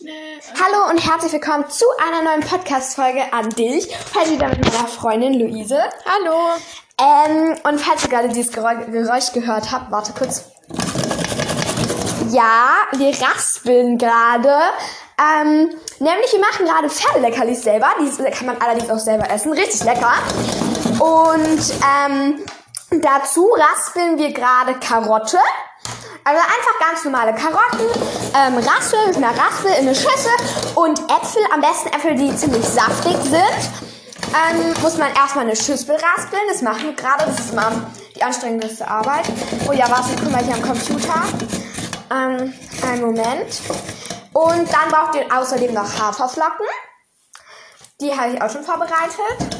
Hallo und herzlich willkommen zu einer neuen Podcast-Folge an dich. Heute wieder mit meiner Freundin Luise. Hallo. Ähm, und falls ihr gerade dieses Geräusch, gehört habt, warte kurz. Ja, wir raspeln gerade. Ähm, nämlich wir machen gerade Pferdeleckerlis selber. Die kann man allerdings auch selber essen. Richtig lecker. Und ähm, dazu raspeln wir gerade Karotte. Also einfach ganz normale Karotten, ähm, Raspel mit einer Raspel in eine Schüssel und Äpfel, am besten Äpfel, die ziemlich saftig sind. Ähm, muss man erstmal eine Schüssel raspeln, das machen wir gerade, das ist mal die anstrengendste Arbeit. Oh ja, warte, guck mal hier am Computer. Ähm, einen Moment. Und dann braucht ihr außerdem noch Haferflocken. Die habe ich auch schon vorbereitet.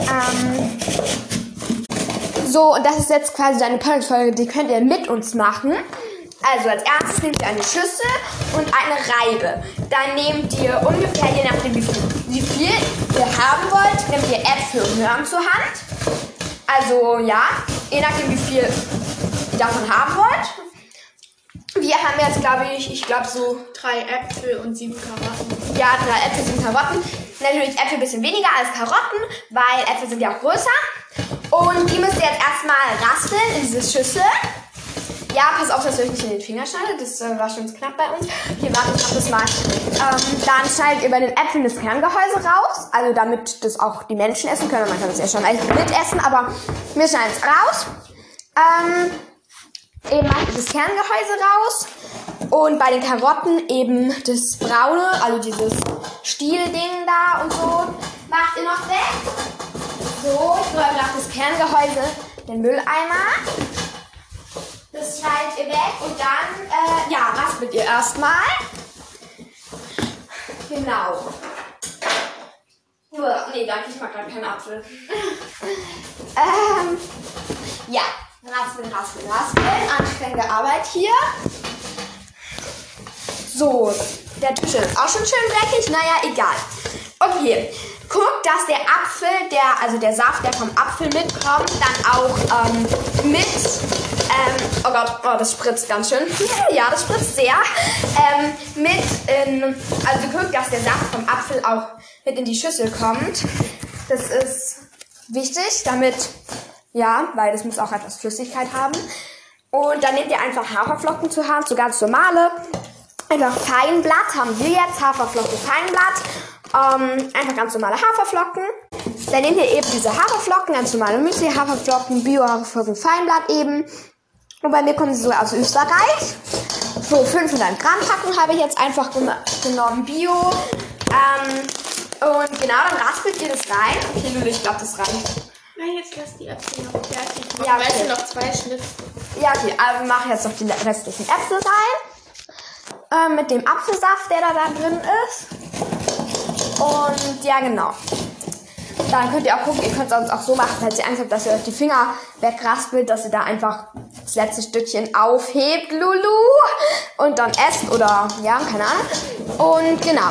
Ähm, so, und das ist jetzt quasi deine Podcast-Folge, die könnt ihr mit uns machen. Also als erstes nehmt ihr eine Schüssel und eine Reibe. Dann nehmt ihr ungefähr, je nachdem wie viel, wie viel ihr haben wollt, nehmt ihr Äpfel und Möhren zur Hand. Also ja, je nachdem wie viel ihr davon haben wollt. Wir haben jetzt, glaube ich, ich glaube so Drei Äpfel und sieben Karotten. ja, drei Äpfel sind Karotten. Natürlich Äpfel ein bisschen weniger als Karotten, weil Äpfel sind ja auch größer. Und die müsst ihr jetzt erstmal raspeln in diese Schüssel. Ja, pass auf, dass ihr euch nicht in den Finger schneidet. Das äh, war schon knapp bei uns. Hier, warte, ich mach das mal. Ähm, dann schneidet ihr bei den Äpfeln das Kerngehäuse raus. Also damit das auch die Menschen essen können. Man kann das ja schon mitessen, aber wir schneiden es raus. Ähm, eben macht ihr das Kerngehäuse raus. Und bei den Karotten eben das braune, also dieses Stielding da und so, macht ihr noch weg. So, ich räume nach das Kerngehäuse den Mülleimer. Das schneidet ihr weg und dann, äh, ja, raspelt ihr erstmal. Genau. Nee, danke, ich mag gerade keinen Apfel. ähm, ja, raspeln, raspeln, raspeln. Anstrengende Arbeit hier. So, der Tisch ist auch schon schön dreckig. Naja, egal. Okay, guckt, dass der Apfel, der, also der Saft, der vom Apfel mitkommt, dann auch ähm, mit, ähm, oh Gott, oh, das spritzt ganz schön. ja, das spritzt sehr. Ähm, mit in, also guckt, dass der Saft vom Apfel auch mit in die Schüssel kommt. Das ist wichtig, damit, ja, weil das muss auch etwas Flüssigkeit haben. Und dann nehmt ihr einfach Haferflocken zur Hand, so ganz normale. Einfach Feinblatt haben wir jetzt, Haferflocken Feinblatt. Ähm, einfach ganz normale Haferflocken. Dann nehmt ihr eben diese Haferflocken, ganz normale Müsli, Haferflocken, Bio-Haferflocken Feinblatt eben. Und bei mir kommen sie so aus Österreich. So 500 Gramm Packung habe ich jetzt einfach genommen, Bio. Ähm, und genau, dann raspelt ihr das rein. Okay, Lulu, ich glaube, das reicht. Nein, jetzt lass die Äpfel noch fertig. Ja, okay. weißt du noch zwei Schnitte. Ja, okay, also wir machen jetzt noch die restlichen Äpfel rein. Ähm, mit dem Apfelsaft, der da, da drin ist. Und ja, genau. Dann könnt ihr auch gucken, ihr könnt es auch so machen, falls ihr Angst habt, dass ihr euch die Finger wegraspelt, dass ihr da einfach das letzte Stückchen aufhebt, Lulu, und dann esst oder, ja, keine Ahnung. Und genau.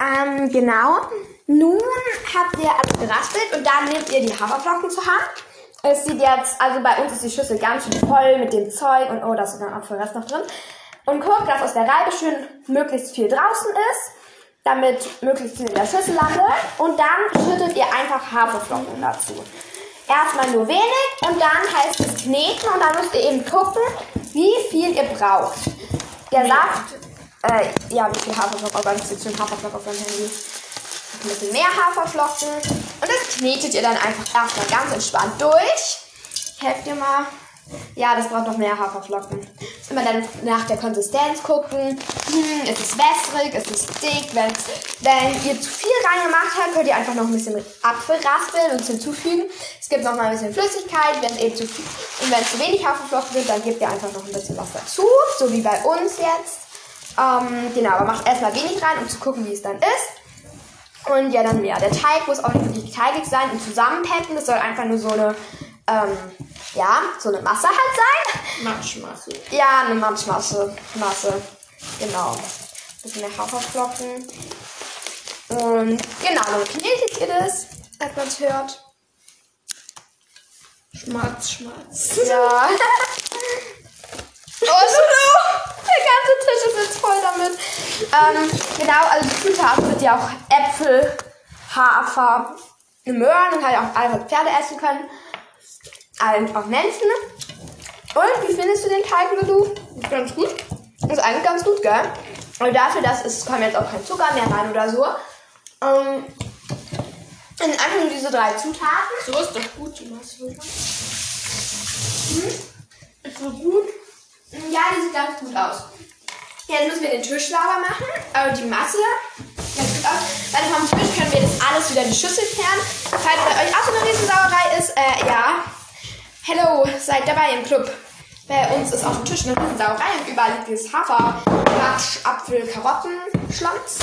Ähm, genau. Nun habt ihr alles geraspelt und dann nehmt ihr die Haferflocken zur Hand. Es sieht jetzt, also bei uns ist die Schüssel ganz schön voll mit dem Zeug und oh, da ist sogar ein Apfelrest noch drin. Und guckt, dass aus der Reibe schön möglichst viel draußen ist, damit möglichst viel in der Schüssel landet. Und dann schüttet ihr einfach Haferflocken dazu. Erstmal nur wenig und dann heißt es kneten und dann müsst ihr eben gucken, wie viel ihr braucht. Der Saft, äh, ja, wie viel Haferflocken, oh Gott, ich sehe schon Haferflocken auf meinem Handy ein bisschen mehr Haferflocken. Und das knetet ihr dann einfach erstmal ganz entspannt durch. Ich helfe dir mal. Ja, das braucht noch mehr Haferflocken. Immer dann nach der Konsistenz gucken. Hm, ist es wässrig, ist es dick? Wenn's, wenn ihr zu viel reingemacht habt, könnt ihr einfach noch ein bisschen Apfel raspeln und hinzufügen. Es gibt noch mal ein bisschen Flüssigkeit, wenn es eben zu viel und wenn es zu wenig Haferflocken sind, dann gebt ihr einfach noch ein bisschen was dazu, so wie bei uns jetzt. Ähm, genau, aber macht erstmal wenig rein, um zu gucken, wie es dann ist. Und ja, dann mehr. Der Teig muss auch nicht wirklich teigig sein und zusammenpacken. Das soll einfach nur so eine, ähm, ja, so eine Masse halt sein. Matschmasse. Ja, eine Matschmasse. Masse. Genau. Bisschen mehr Haferflocken. Und genau, dann knetet ihr das, als man es hört. Schmatz, Schmatz. Ja. oh, Ist jetzt voll damit. Ähm, genau, also die Zutaten sind ja auch Äpfel, Hafer, Möhren und halt auch alles, was Pferde essen können. Also auch Menschen. Und wie findest du den Teig, Lulu? Ganz gut. Ist eigentlich ganz gut, gell? Und dafür, dass es kommt jetzt auch kein Zucker mehr rein oder so. Ähm, sind einfach nur diese drei Zutaten. So ist doch gut, die Masse. Ist so gut. Ja, die sieht ganz gut aus. Jetzt müssen wir den Tisch sauber machen. Aber die Masse sieht gut aus. Dann vom Tisch können wir das alles wieder in die Schüssel kehren. Falls bei euch auch so eine Riesensauerei ist, äh, ja. Hello, seid dabei im Club. Bei uns ist auf dem Tisch eine Riesensauerei und überall liegt dieses Hafer, Quatsch, Apfel, Karotten, Schlanz,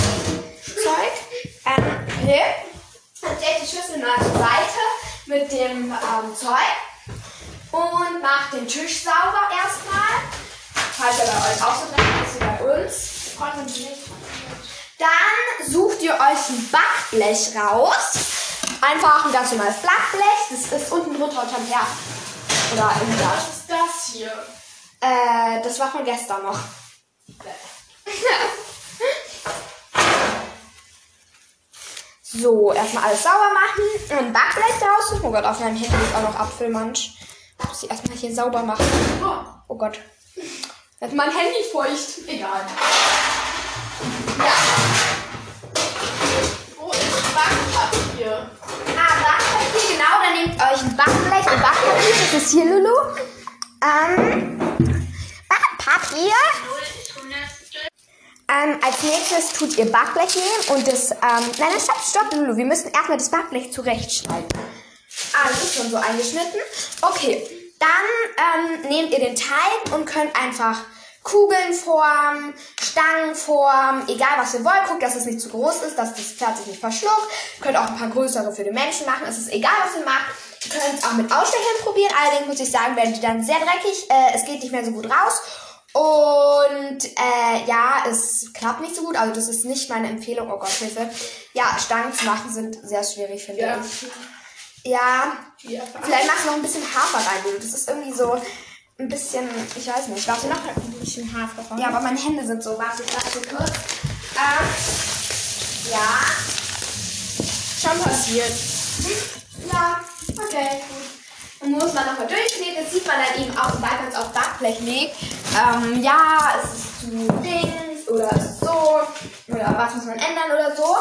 Zeug. Ähm, okay. Dann stellt die Schüssel mal zur Seite mit dem ähm, Zeug und macht den Tisch sauber erstmal. Falls er bei euch auch so dreckig ist wie bei uns. Dann sucht ihr euch ein Backblech raus. Einfach ein ganz normales Backblech. Das ist unten drunter unterm Herd. Oder im Herd. Was ist das hier? Äh, das war von gestern noch. So, erstmal alles sauber machen. Ein Backblech draußen. Oh Gott, auf meinem Handy ist auch noch Apfelmansch. Ich muss sie erstmal hier sauber machen. Oh Gott. Ist mein Handy feucht. Egal. Ja. Wo ist Backpapier? Ah, Backpapier, genau. Dann nehmt euch ein Backblech und Backpapier. Das ist hier, Lulu. Ähm, Backpapier. Ähm, als nächstes tut ihr Backblech nehmen und das, ähm, nein, nein, stopp, stopp, Lulu. Wir müssen erstmal das Backblech zurechtschneiden. Ah, das ist schon so eingeschnitten. Okay, dann ähm, nehmt ihr den Teig und könnt einfach Kugeln formen, Stangen formen, egal was ihr wollt. Guckt, dass es nicht zu groß ist, dass das Pferd sich nicht verschluckt. Könnt auch ein paar größere für den Menschen machen. Es ist egal, was ihr macht. Ihr könnt es auch mit Ausstechern probieren. Allerdings muss ich sagen, werden die dann sehr dreckig. Äh, es geht nicht mehr so gut raus. Und äh, ja, es klappt nicht so gut. Also das ist nicht meine Empfehlung. Oh Gott, Hilfe. Ja, Stangen zu machen sind sehr schwierig, finde Ja. ich. Ja, Ja. vielleicht machst du noch ein bisschen Hafer rein. Das ist irgendwie so ein bisschen, ich weiß nicht. Warte noch. Ein bisschen Hafer rein. Ja, aber meine Hände sind so. Warte, ich lasse kurz. Ähm, ja. Schon passiert. Ja, okay, gut. Dann muss man nochmal durchkneten. Das sieht man dann eben auch, sobald man es auf Backblech legt. Ähm, ja, es ist zu links oder so. Oder was muss man ändern oder so.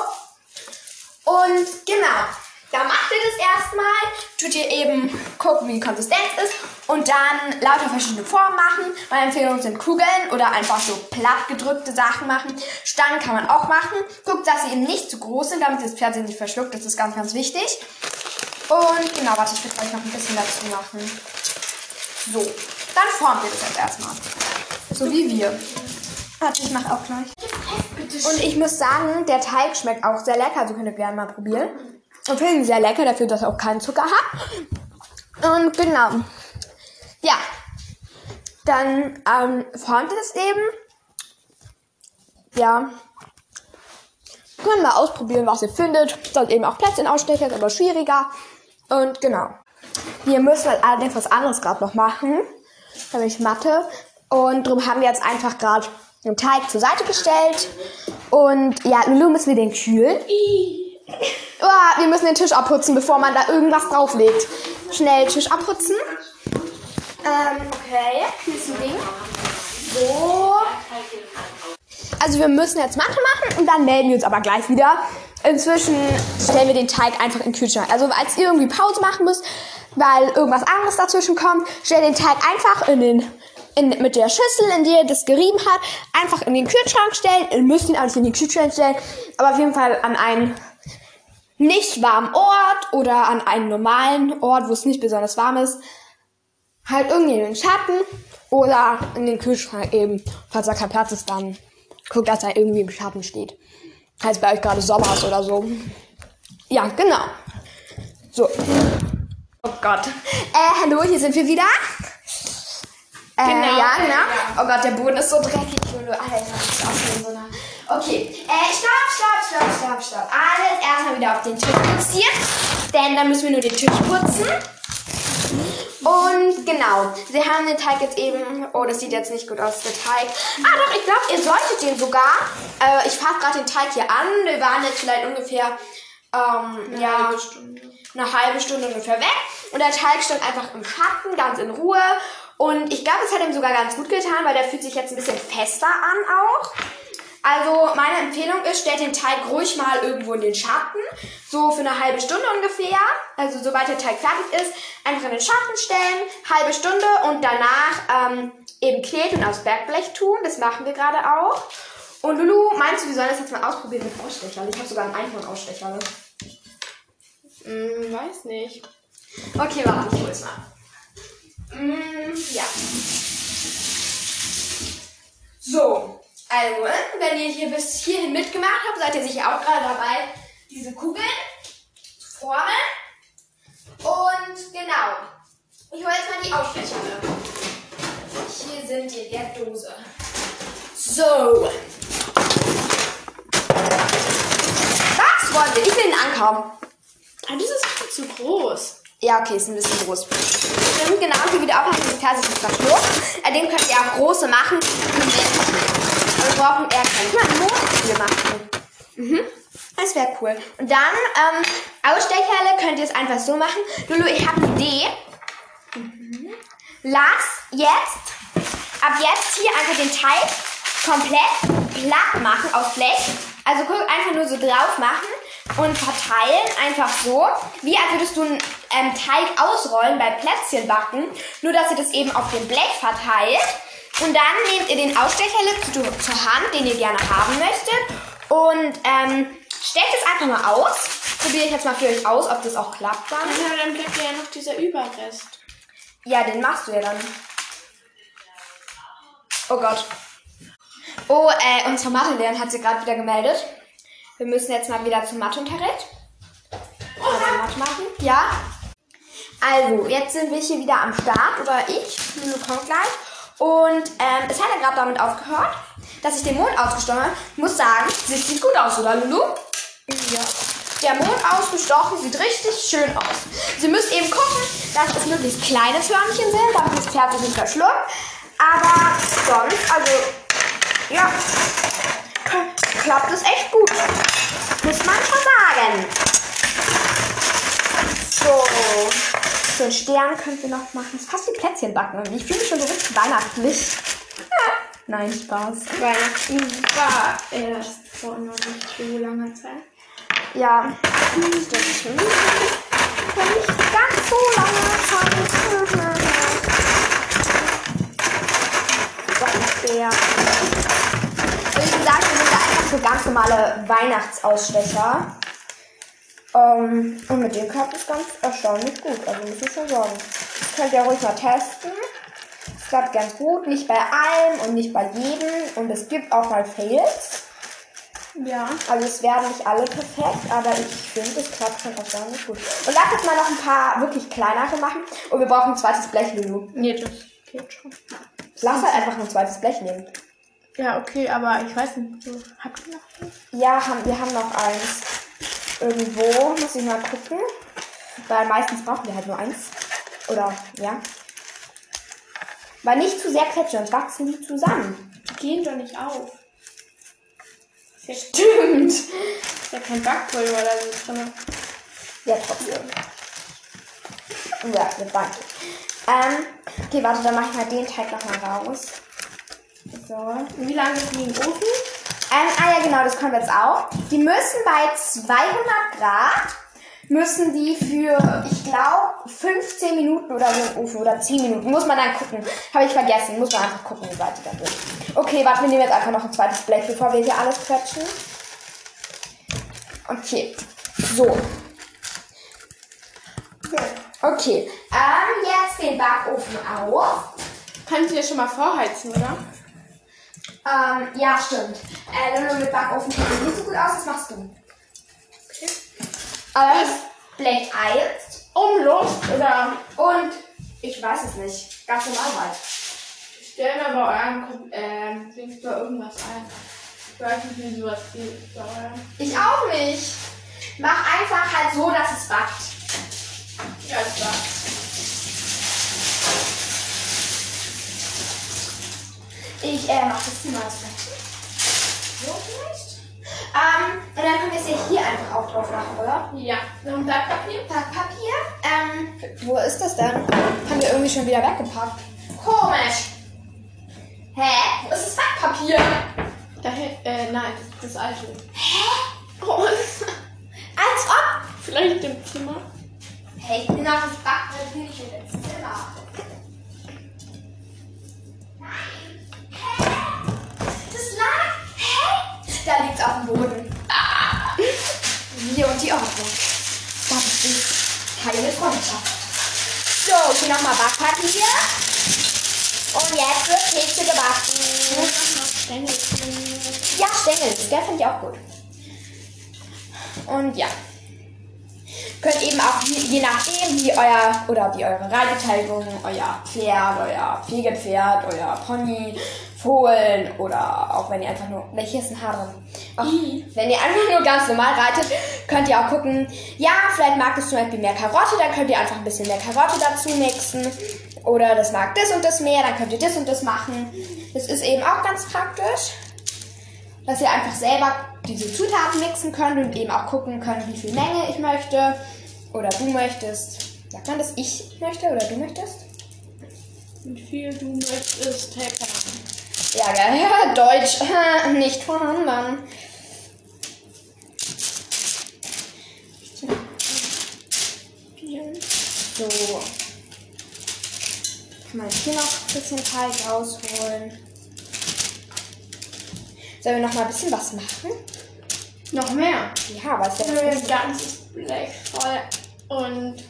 Und genau. Da macht ihr das erstmal, tut ihr eben gucken, wie die Konsistenz ist und dann lauter verschiedene Formen machen. Meine Empfehlungen sind Kugeln oder einfach so platt gedrückte Sachen machen. Stangen kann man auch machen. Guckt, dass sie eben nicht zu groß sind, damit das Pferd sie nicht verschluckt. Das ist ganz, ganz wichtig. Und genau, warte, ich will euch noch ein bisschen dazu machen. So, dann formt ihr das jetzt erstmal. So wie wir. Warte, ich mache auch gleich. Und ich muss sagen, der Teig schmeckt auch sehr lecker. Also könnt ihr gerne mal probieren. Und finde ihn sehr lecker, dafür, dass er auch keinen Zucker hat. Und genau. Ja. Dann ähm, formt ihr das eben. Ja. Können wir ausprobieren, was ihr findet. Ist eben auch Plätzchen ausstechen, ist aber schwieriger. Und genau. Wir müssen halt allerdings was anderes gerade noch machen. Nämlich Mathe. Und darum haben wir jetzt einfach gerade den Teig zur Seite gestellt. Und ja, Lulu müssen wir den kühlen. Oh, wir müssen den Tisch abputzen, bevor man da irgendwas drauflegt. Schnell Tisch abputzen. Ähm, okay. Hier ist ein Ding. So. Also wir müssen jetzt Mathe machen und dann melden wir uns aber gleich wieder. Inzwischen stellen wir den Teig einfach in den Kühlschrank. Also als ihr irgendwie Pause machen müsst, weil irgendwas anderes dazwischen kommt, stellt den Teig einfach in den in, mit der Schüssel, in der ihr das gerieben hat, einfach in den Kühlschrank stellen. Ihr müsst ihn auch nicht in den Kühlschrank stellen, aber auf jeden Fall an einen nicht warmen Ort oder an einen normalen Ort, wo es nicht besonders warm ist. Halt irgendwie in den Schatten oder in den Kühlschrank eben. Falls da kein Platz ist, dann guckt, dass er irgendwie im Schatten steht. Falls bei euch gerade Sommer ist oder so. Ja, genau. So. Oh Gott. Äh, hallo, hier sind wir wieder. Äh, Genau. ja, genau. Oh Gott, der Boden ist so dreckig. Alter, ist auch hier so eine... Okay, äh, stopp, stopp, stopp, stopp, stopp. Alles erstmal wieder auf den Tisch fixiert. Denn dann müssen wir nur den Tisch putzen. Und genau, sie haben den Teig jetzt eben. Oh, das sieht jetzt nicht gut aus, der Teig. Ah, doch, ich glaube, ihr solltet den sogar. Äh, ich fasse gerade den Teig hier an. Wir waren jetzt vielleicht ungefähr. Ähm, ja, halbe Stunde. eine halbe Stunde ungefähr weg. Und der Teig stand einfach im Schatten, ganz in Ruhe. Und ich glaube, es hat ihm sogar ganz gut getan, weil der fühlt sich jetzt ein bisschen fester an auch. Also meine Empfehlung ist, stellt den Teig ruhig mal irgendwo in den Schatten. So für eine halbe Stunde ungefähr. Also sobald der Teig fertig ist, einfach in den Schatten stellen, halbe Stunde und danach ähm, eben kneten und aufs Bergblech tun. Das machen wir gerade auch. Und Lulu, meinst du, wir sollen das jetzt mal ausprobieren mit Ausstecher? Ich habe sogar ein iPhone-Ausstecher. Hm, weiß nicht. Okay, warte, ich hol's mal. Mm, ja. So, also, wenn ihr hier bis hierhin mitgemacht habt, seid ihr sicher auch gerade dabei, diese Kugeln zu formen. Und genau, ich hole jetzt mal die Ausstecher. Hier sind die in der Dose. So. Was wollen wir? Ich will den Ankaum. Ah, das ist viel zu groß. Ja, okay, ist ein bisschen groß. Stimmt, genau, hier wieder dass der sich nicht verschluckt. Äh, den könnt ihr auch große machen. Wir brauchen eher keinen. Guck mal, Mondspiel machen. Mhm. Das wäre cool. Und dann, ähm, Ausstecherle könnt ihr es einfach so machen. Lulu, ich habe eine Idee. Lass jetzt, ab jetzt hier einfach den Teig komplett platt machen auf Blech. Also guck, einfach nur so drauf machen und verteilen, einfach so. Wie als würdest du einen ähm, Teig ausrollen bei Plätzchen backen. Nur, dass ihr das eben auf dem Blech verteilt. Und dann nehmt ihr den Ausstecherlip zu, zur Hand, den ihr gerne haben möchtet. Und ähm, stellt es einfach mal aus. Probiere ich jetzt mal für euch aus, ob das auch klappt dann. Ja, dann bleibt ja noch dieser Überrest. Ja, den machst du ja dann. Oh Gott. Oh, äh, unsere Mathelehrerin hat sich gerade wieder gemeldet. Wir müssen jetzt mal wieder zum Matheunterricht. Also Mathe machen. Ja. Also, jetzt sind wir hier wieder am Start, oder ich. Lulu kommt gleich. Und ähm, es hat ja gerade damit aufgehört, dass ich den Mond ausgestochen habe. Ich muss sagen, sieht, sieht gut aus, oder Lulu? Ja. Der Mond ausgestochen sieht richtig schön aus. Sie müsst eben gucken, dass es möglichst kleine Förmchen sind, damit das Pferd sich nicht verschluckt. Aber sonst, also, ja, klappt es echt gut. Muss man schon sagen. So, so einen Stern könnt ihr noch machen. Das ist fast wie Plätzchen backen. Ich fühle mich schon so richtig weihnachtlich. Nein, Spaß. Weihnachten war erst vor noch nicht so langer Zeit. Ja, das ist schon vor nicht ganz so langer Zeit. Weihnachtsbär. Also wie gesagt, wir sind da einfach so ganz normale Weihnachtsausstecher. Ähm, und mit dem klappt es ganz erstaunlich gut. Also muss ich schon sagen. Das könnt ihr ruhig mal testen. Es klappt ganz gut. Nicht bei allem und nicht bei jedem. Und es gibt auch mal Fails. Ja. Also es werden nicht alle perfekt, aber ich finde, es klappt schon erstaunlich gut. Und lass uns mal noch ein paar wirklich kleinere machen. Und wir brauchen ein zweites Blech, Lulu. Nee, das geht schon. Lass halt einfach ein zweites Blech nehmen. Ja, okay, aber ich weiß nicht, habt ihr noch eins? Ja, haben, wir haben noch eins. Irgendwo, muss ich mal gucken. Weil meistens brauchen wir halt nur eins. Oder, ja. Weil nicht zu sehr quetschen, sonst wachsen die zusammen. Die gehen doch nicht auf. Ja, Stimmt. ist ja kein Backpulver oder so drin. Ja, trotzdem. Ja, mit Wein. Ähm, okay, warte, dann mache ich mal den Teig nochmal raus. So. Wie lange ist die im Ofen? Ähm, ah ja, genau, das kommt jetzt auch. Die müssen bei 200 Grad, müssen die für, ich glaube, 15 Minuten oder so im Ofen oder 10 Minuten. Muss man dann gucken. Habe ich vergessen. Muss man einfach gucken, wie weit die da sind. Okay, warte, wir nehmen jetzt einfach noch ein zweites Blech, bevor wir hier alles quetschen. Okay. So. Okay. Ähm, jetzt den Backofen auf. Kannst du ja schon mal vorheizen, oder? Ähm, ja, stimmt. Äh, Lulu mit Backofen sieht nicht so gut aus, das machst du. Okay. Das Blech eilt Umluft oder und ich weiß es nicht. Ganz normal halt. stellen wir bei eurem ähm, Dings bei irgendwas ein. Ich weiß nicht, wie sowas geht. Ich auch nicht. Mach einfach halt so, dass es backt. Ja, ist klar. Ich äh, mache das Zimmer zurecht. So vielleicht. Ähm, und dann können wir es ja hier einfach auch drauf machen, oder? Ja. Noch ein Blatt Papier? Papier. Ähm, wo ist das denn? Haben wir irgendwie schon wieder weggepackt. Komisch. Hä? Wo ist das Backpapier? Daher, äh, nein, das ist das alte. Hä? Oh, Als ob. vielleicht im Zimmer. Hey, genau das Backpapier nicht in das Zimmer. Da liegt's auf dem Boden. Ah. Wir und die Ordnung. Das ist keine Freundschaft. So, hier nochmal Backpapier. Und jetzt wird Kekse gebacken. Ja, Stängel, der finde ich auch gut. Und ja. Könnt eben auch, je, je nachdem, wie euer, oder wie eure Reitbeteiligung, euer Pferd, euer Pflegepferd, euer Pony, Fohlen oder auch wenn ihr einfach nur, welches ist ein Haaren? Auch wenn ihr einfach nur ganz normal reitet, könnt ihr auch gucken, ja, vielleicht mag es zum Beispiel mehr Karotte, dann könnt ihr einfach ein bisschen mehr Karotte dazu mixen. Oder das mag das und das mehr, dann könnt ihr das und das machen. Das ist eben auch ganz praktisch dass ihr einfach selber diese Zutaten mixen könnt und eben auch gucken könnt, wie viel Menge ich möchte oder du möchtest. Sagt man das? Ich möchte oder du möchtest? Wie viel du möchtest, Hacker. Ja, geil. Ja, Deutsch. Nicht vorhanden. So. Kann man hier noch ein bisschen Teig rausholen. Sollen wir noch mal ein bisschen was machen? Noch mehr. Ja, aber es ist ja Ein ganzes Blech voll. Und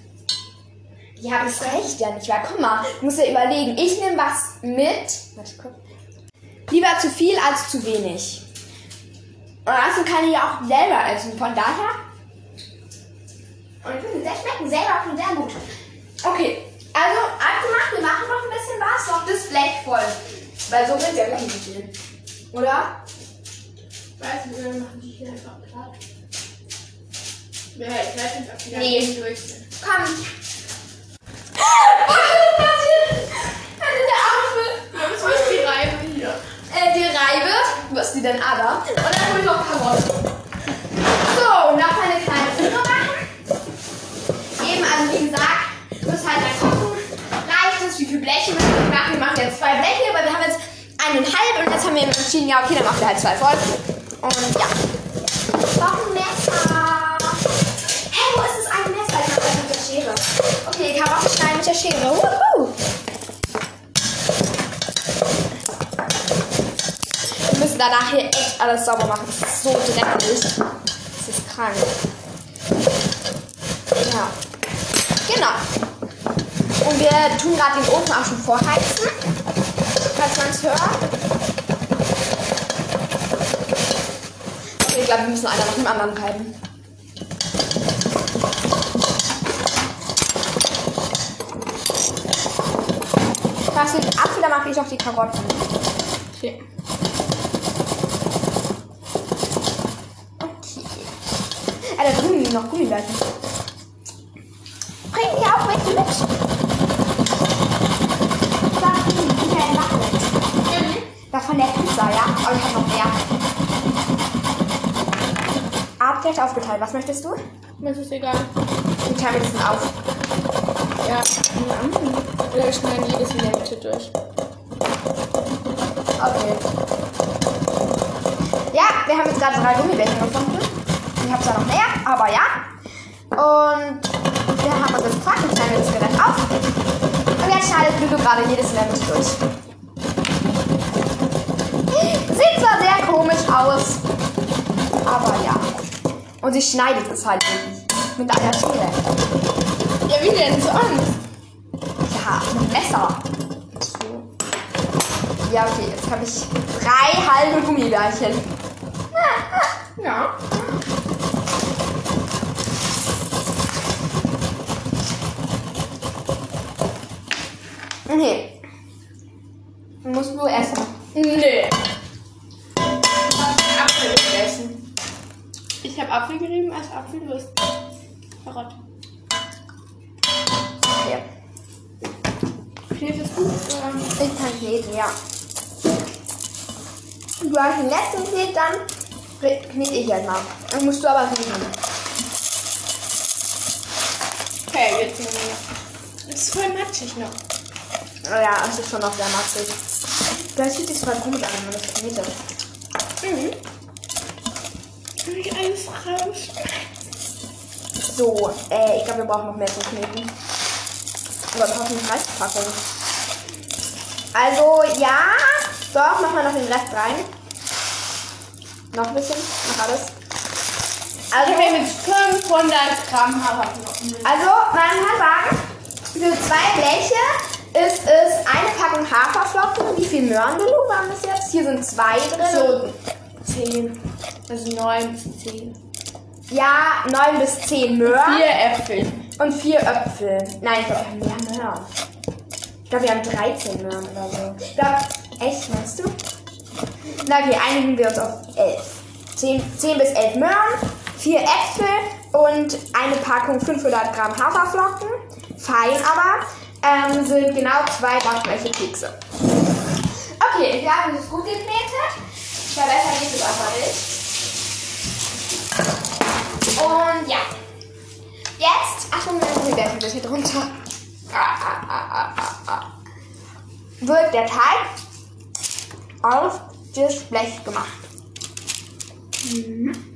Ja, das reicht ja nicht, weil guck mal, du musst ja überlegen, ich nehme was mit. Warte, guck. Lieber zu viel als zu wenig. Und außerdem kann ich ja auch selber essen, von daher. Und ich finde, sehr schmecken selber schon sehr gut. Okay, also abgemacht, wir machen noch ein bisschen was, noch das Blech voll. Weil so wird ja wirklich nicht viel. Oder? ich weiß nicht, wir machen die hier einfach platt. Ja, ich weiß nicht, ob die Nee. nee. durch sind. Komm. Was ist passiert? Also der Apfel. Was ist die Reibe hier? Äh, die Reibe, was die denn aber? Und dann hol ich noch Karotten. So, noch eine kleine Führung machen. Eben, also wie gesagt, du musst halt dann gucken, reicht es, wie viele Bleche müssen wir machen? Wir machen jetzt zwei Bleche, weil wir haben jetzt eineinhalb und jetzt haben wir eben entschieden, ja okay, dann machen wir halt zwei voll. Und ja. Noch ein Messer. Hä, wo ist das eine Messer? Ich mach das mit der Schere. Okay, Karotten schneiden mit der Schere. Wuhu. Wir müssen danach hier echt alles sauber machen. Das ist so dreckig. Das ist krank. Ja. Genau. Und wir tun gerade den Ofen auch schon vorheizen. Falls man es hört. Ich glaube, wir müssen einer nach dem anderen. Machst du den Apfel, dann mache ich auch die Karotten. Okay. Liegen noch Gummibärchen. Bring die auch mit mit. Da drüben, hinter dem Backblech. Da von der Pizza, ja? Aber ich habe noch mehr. Artgerecht aufgeteilt. Was möchtest du? Mir ist egal. Ich teile mir das dann auf. Ja, wir schneiden jedes in der Mitte durch. Okay. Ja, wir haben jetzt gerade drei Gummibärchen gefunden. Ich habe zwar noch mehr, aber ja. Und wir haben uns das gefragt, jetzt schneiden wir das Gerät auf. Und jetzt schneidet Lulu gerade jedes Mitte durch. Sieht zwar sehr komisch aus, aber ja. Und sie schneidet es halt wirklich. Mit einer Schere. Ja, wie denn sonst? Ja, mit Messer. Ja, okay, jetzt habe ich drei halbe Gummibärchen. Ja. Okay. Musst du essen. Nee. Du hast Apfel gegessen. Ich habe Apfel gerieben als Apfel, du isst Karotte. Okay. Knetest du? Oder? Ich kann kneten, ja. Du hast den letzten geknetet, dann knete ich jetzt mal. Dann musst du aber riechen. Okay, jetzt nehmen wir. Das ist voll matschig noch. Oh ja, es ist schon noch sehr matschig. Das sieht sich voll komisch an, wenn man das knetet. Mhm. Ich alles raus? So, äh, ich glaube, wir brauchen noch mehr zu kneten. Aber wir brauchen eine Restpackung. Also, ja. Doch, machen wir noch den Rest rein. Noch ein bisschen, noch alles. Ich Also, habe mit 500 Gramm Haferflocken. also, man kann sagen, für zwei Bleche ist es eine Packung Haferflocken. Wie viel Möhrenbellu waren das jetzt? Hier sind zwei drin. So 10. Also 9 bis 10. Ja, neun bis zehn Möhren. Vier Äpfel. Und vier Äpfel. Nein, ich glaube, wir haben mehr Möhren. Ich glaube, wir haben 13 Möhren oder so. Ich glaube, echt, meinst du? Na okay, einigen wir uns auf 11. 10, 10 bis 11 Möhren, vier Äpfel und eine Packung 500 Gramm Haferflocken. Fein aber. Ähm, sind genau zwei backbleche Kekse. Okay, ich glaube, es ist gut geknetet. Verbessern geht es aber nicht. Und ja. Jetzt, Achtung, wir werfen das hier drunter. Ah, ah, ah. Wird der Teig auf das Blech gemacht. Mhm.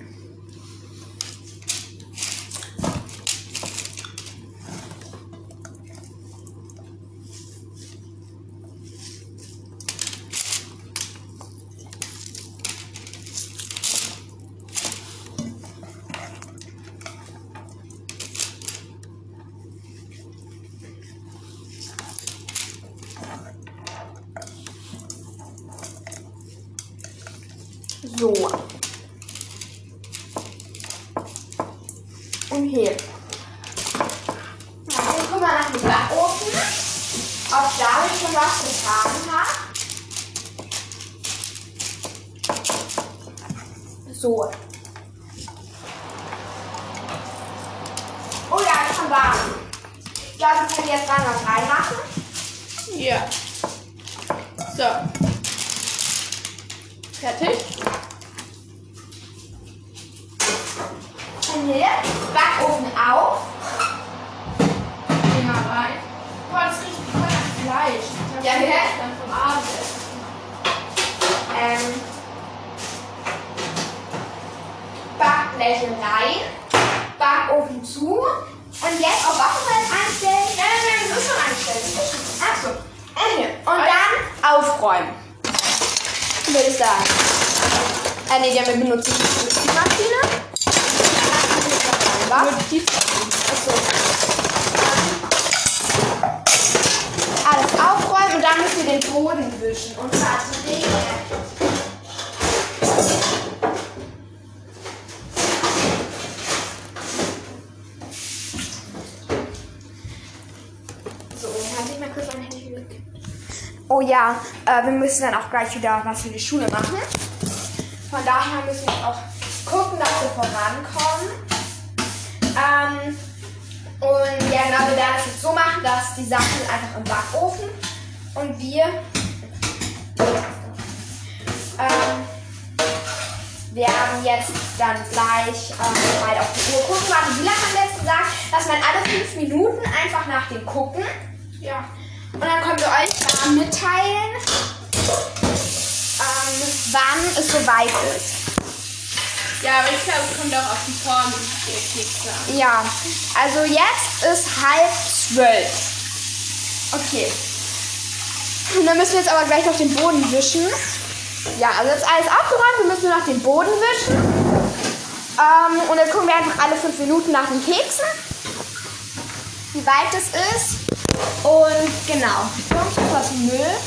So. Und hier. Ja, dann gucken wir nach dem Backofen, ob da schon was getan hat. So. Oh ja, ist schon warm. Ich glaube, wir können jetzt dran was reinmachen. Ja. So. Fertig? Und hier, Backofen auf. Geh mal rein. Boah, das riecht voll nach Fleisch. Ich hab Ja, schon gell? dann vom Abendessen. ähm, Backbleche rein, Backofen zu und jetzt auf Waffelfeld einstellen. Nein, nein, nein, das ist schon eingestellt. Achso. Okay. Und dann aufräumen. Ich sagen. Äh, nee, ja, wir benutzen die Maschine. Was? Achso. Alles aufräumen und dann müssen wir den Boden wischen. Und zwar zu Regen. Ja, äh, wir müssen dann auch gleich wieder was für die Schule machen. Von daher müssen wir auch gucken, dass wir vorankommen. Ähm, und ja, genau, wir werden es jetzt so machen, dass die Sachen einfach im Backofen und wir ähm, werden jetzt dann gleich ähm, mal auf die Uhr gucken. Warte, wie lange haben wir jetzt gesagt, dass man alle fünf Minuten einfach nach dem gucken Ja. Und dann können wir euch dann mitteilen, ähm, wann es soweit ist. Ja, aber ich glaube, es kommt auch auf die Form der Kekse an. Ja, also jetzt ist halb zwölf. Okay. Und dann müssen wir jetzt aber gleich noch den Boden wischen. Ja, also jetzt alles aufgeräumt, wir müssen nur noch den Boden wischen. Ähm, und dann gucken wir einfach alle fünf Minuten nach den Keksen, wie weit es ist. Und genau, sonst ist was Müll.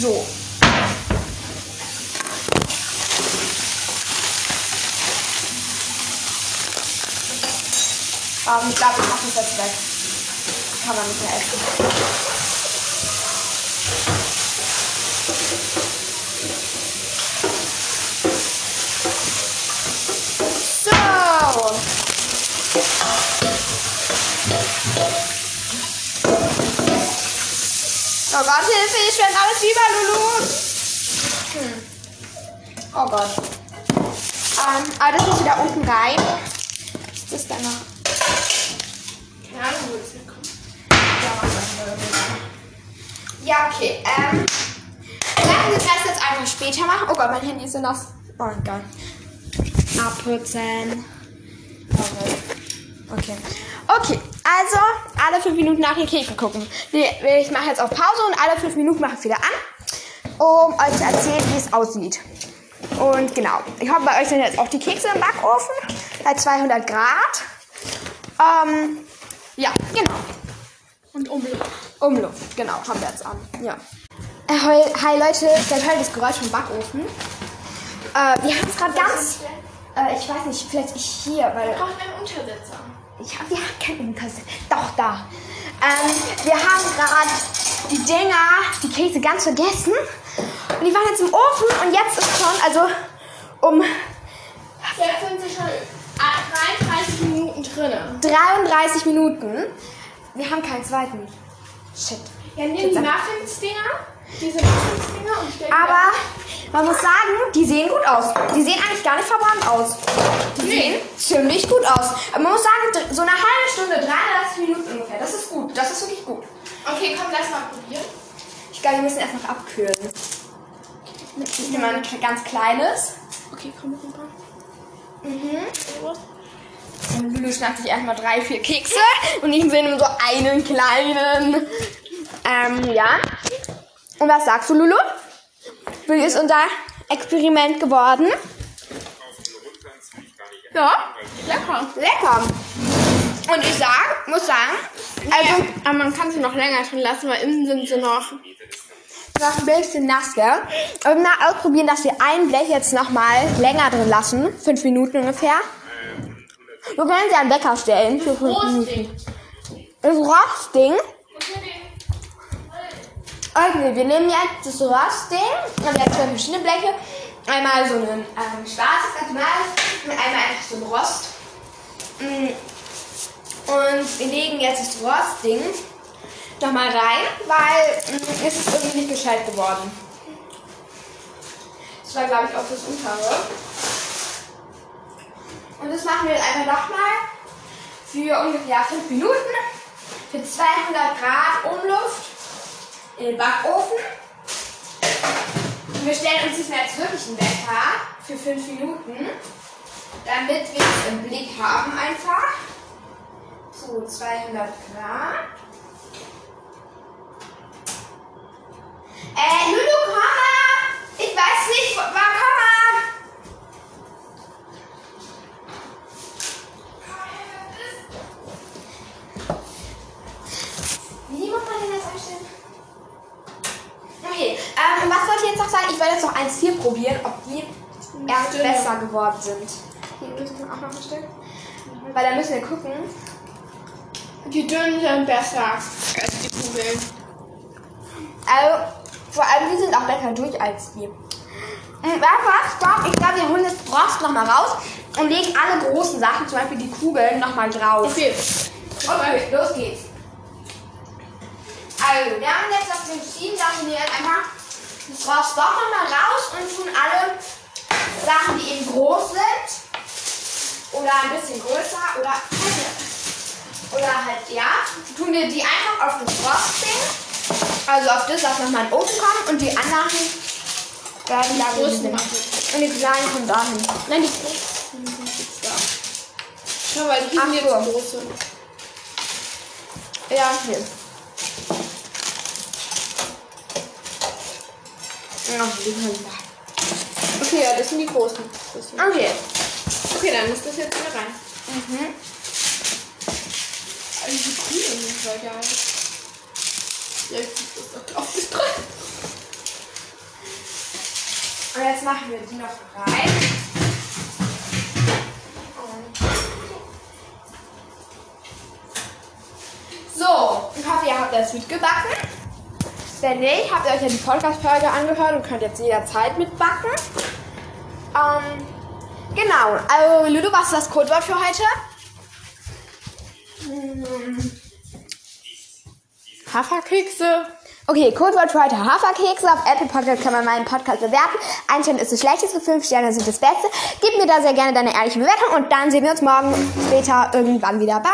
So. Ähm, ich glaube, ich mache das jetzt weg. Kann man nicht mehr essen. So. Oh Gott, Hilfe, ich schwemmt alles über, Lulu. Hm. Oh Gott. Ähm, aber das muss wieder unten rein. Was ist das da noch? Keine Ahnung, wo das herkommt. Ja, okay. Ähm, lassen wir das Rest jetzt einfach später machen. Oh Gott, mein Handy ist so nass. Oh Gott. Abputzen. Okay. Okay. Also alle fünf Minuten nach den Keksen gucken. Ich mache jetzt auf Pause und alle fünf Minuten mache ich wieder an, um euch zu erzählen, wie es aussieht. Und genau, ich hoffe, bei euch sind jetzt auch die Kekse im Backofen bei 200 Grad. Ähm, ja, genau. Und Umlauf. Umluft, genau, haben wir jetzt an. Ja. Äh, hi, Leute, ihr hört das Geräusch vom Backofen. Äh, wir haben es gerade ganz. Äh, ich weiß nicht, vielleicht ich hier, weil. Braucht einen Untersetzer. Ich hab, wir haben keinen Untersetzer. Doch, da. Ähm, wir haben gerade die Dinger, die Käse ganz vergessen. Und die waren jetzt im Ofen und jetzt ist schon, also um Jetzt sind sie schon 33 Minuten drin. 33 Minuten. Wir haben keinen zweiten. Shit. Ja, nimm die Muffins-Dinger. Die Aber man muss sagen, die sehen gut aus. Die sehen eigentlich gar nicht verbrannt aus. Die Nee. sehen ziemlich gut aus. Aber man muss sagen, so eine halbe Stunde, 33 Minuten ungefähr. Das ist gut. Das ist wirklich gut. Okay, komm, lass mal probieren. Ich glaube, wir müssen erst noch abkühlen. Ich nehme mal ein ganz kleines. Okay, komm rüber. Mhm. Lulu schnappt sich erstmal drei, vier Kekse. Und ich nehme so einen kleinen. Ähm, ja. Und was sagst du, Lulu? Wie ist unser Experiment geworden? Ja, lecker. Lecker. Und ich sag, muss sagen, also Aber man kann sie noch länger drin lassen, weil innen sind sie noch. noch ein bisschen nass, gell? Aber mal ausprobieren, dass wir ein Blech jetzt noch mal länger drin lassen. Fünf Minuten ungefähr. Wir können sie an den Wecker stellen. Für fünf Minuten. Das Rostding. Okay, wir nehmen jetzt das Rostding. Wir haben zwei verschiedene Bleche. Einmal so ein ähm, schwarzes, ganz normales. Und einmal einfach so ein Rost. Mm. Und wir legen jetzt das Rostding nochmal rein, weil mm, es ist irgendwie nicht gescheit geworden. Das war, glaube ich, auch das untere. Und das machen wir jetzt einfach nochmal für ungefähr 5 Minuten für 200 Grad Umluft in den Backofen. Und wir stellen uns diesmal jetzt wirklich einen Wecker für 5 Minuten, damit wir es im Blick haben einfach. So, 200 Grad. Äh, Lulu, komm mal! Ich weiß nicht, war, komm mal! Wie muss man denn das einstellen? Okay, ähm, was wollte ich jetzt noch sagen? Ich werde jetzt noch eins hier probieren, ob die erst besser geworden sind. Hier müssen wir auch noch ein Stück. Weil da müssen wir gucken. Die dünnen sind besser als die Kugeln. Also, vor allem die sind auch besser durch als die. Du was? Stopp, ich glaube, wir holen das Rost nochmal raus und legen alle großen Sachen, zum Beispiel die Kugeln, nochmal drauf. Okay. Okay, los geht's. Also, wir haben jetzt das entschieden, dass wir jetzt einfach das Rost doch nochmal raus und tun alle Sachen, die eben groß sind oder ein bisschen größer oder oder halt ja, tun wir die einfach auf das Rostding, also auf das, was nochmal in den Ofen kommt und die anderen werden da machen. Und die kleinen kommen dahin. Nein, die großen sind jetzt da. Schau, weil die sind jetzt große. Ja, okay. Ja, die können da. Okay, ja, das sind die großen. Das sind- Okay. Okay, dann ist das jetzt wieder rein. Mhm. Also die Kugeln sind voll geil. Jetzt ist das doch drauf bis dran. Und jetzt machen wir die noch rein. So, ich hoffe, ihr habt das mitgebacken. Wenn nicht, habt ihr euch ja die Podcast-Folge angehört und könnt jetzt jederzeit mitbacken. Ähm, genau. Also, Ludo, was ist das Codewort für heute? Haferkekse. Okay, Codewort für heute Haferkekse. Auf Apple Podcast kann man meinen Podcast bewerten. Ein Stern ist das schlechteste, fünf Sterne sind das Beste. Gib mir da sehr gerne deine ehrliche Bewertung und dann sehen wir uns morgen später irgendwann wieder. Bye!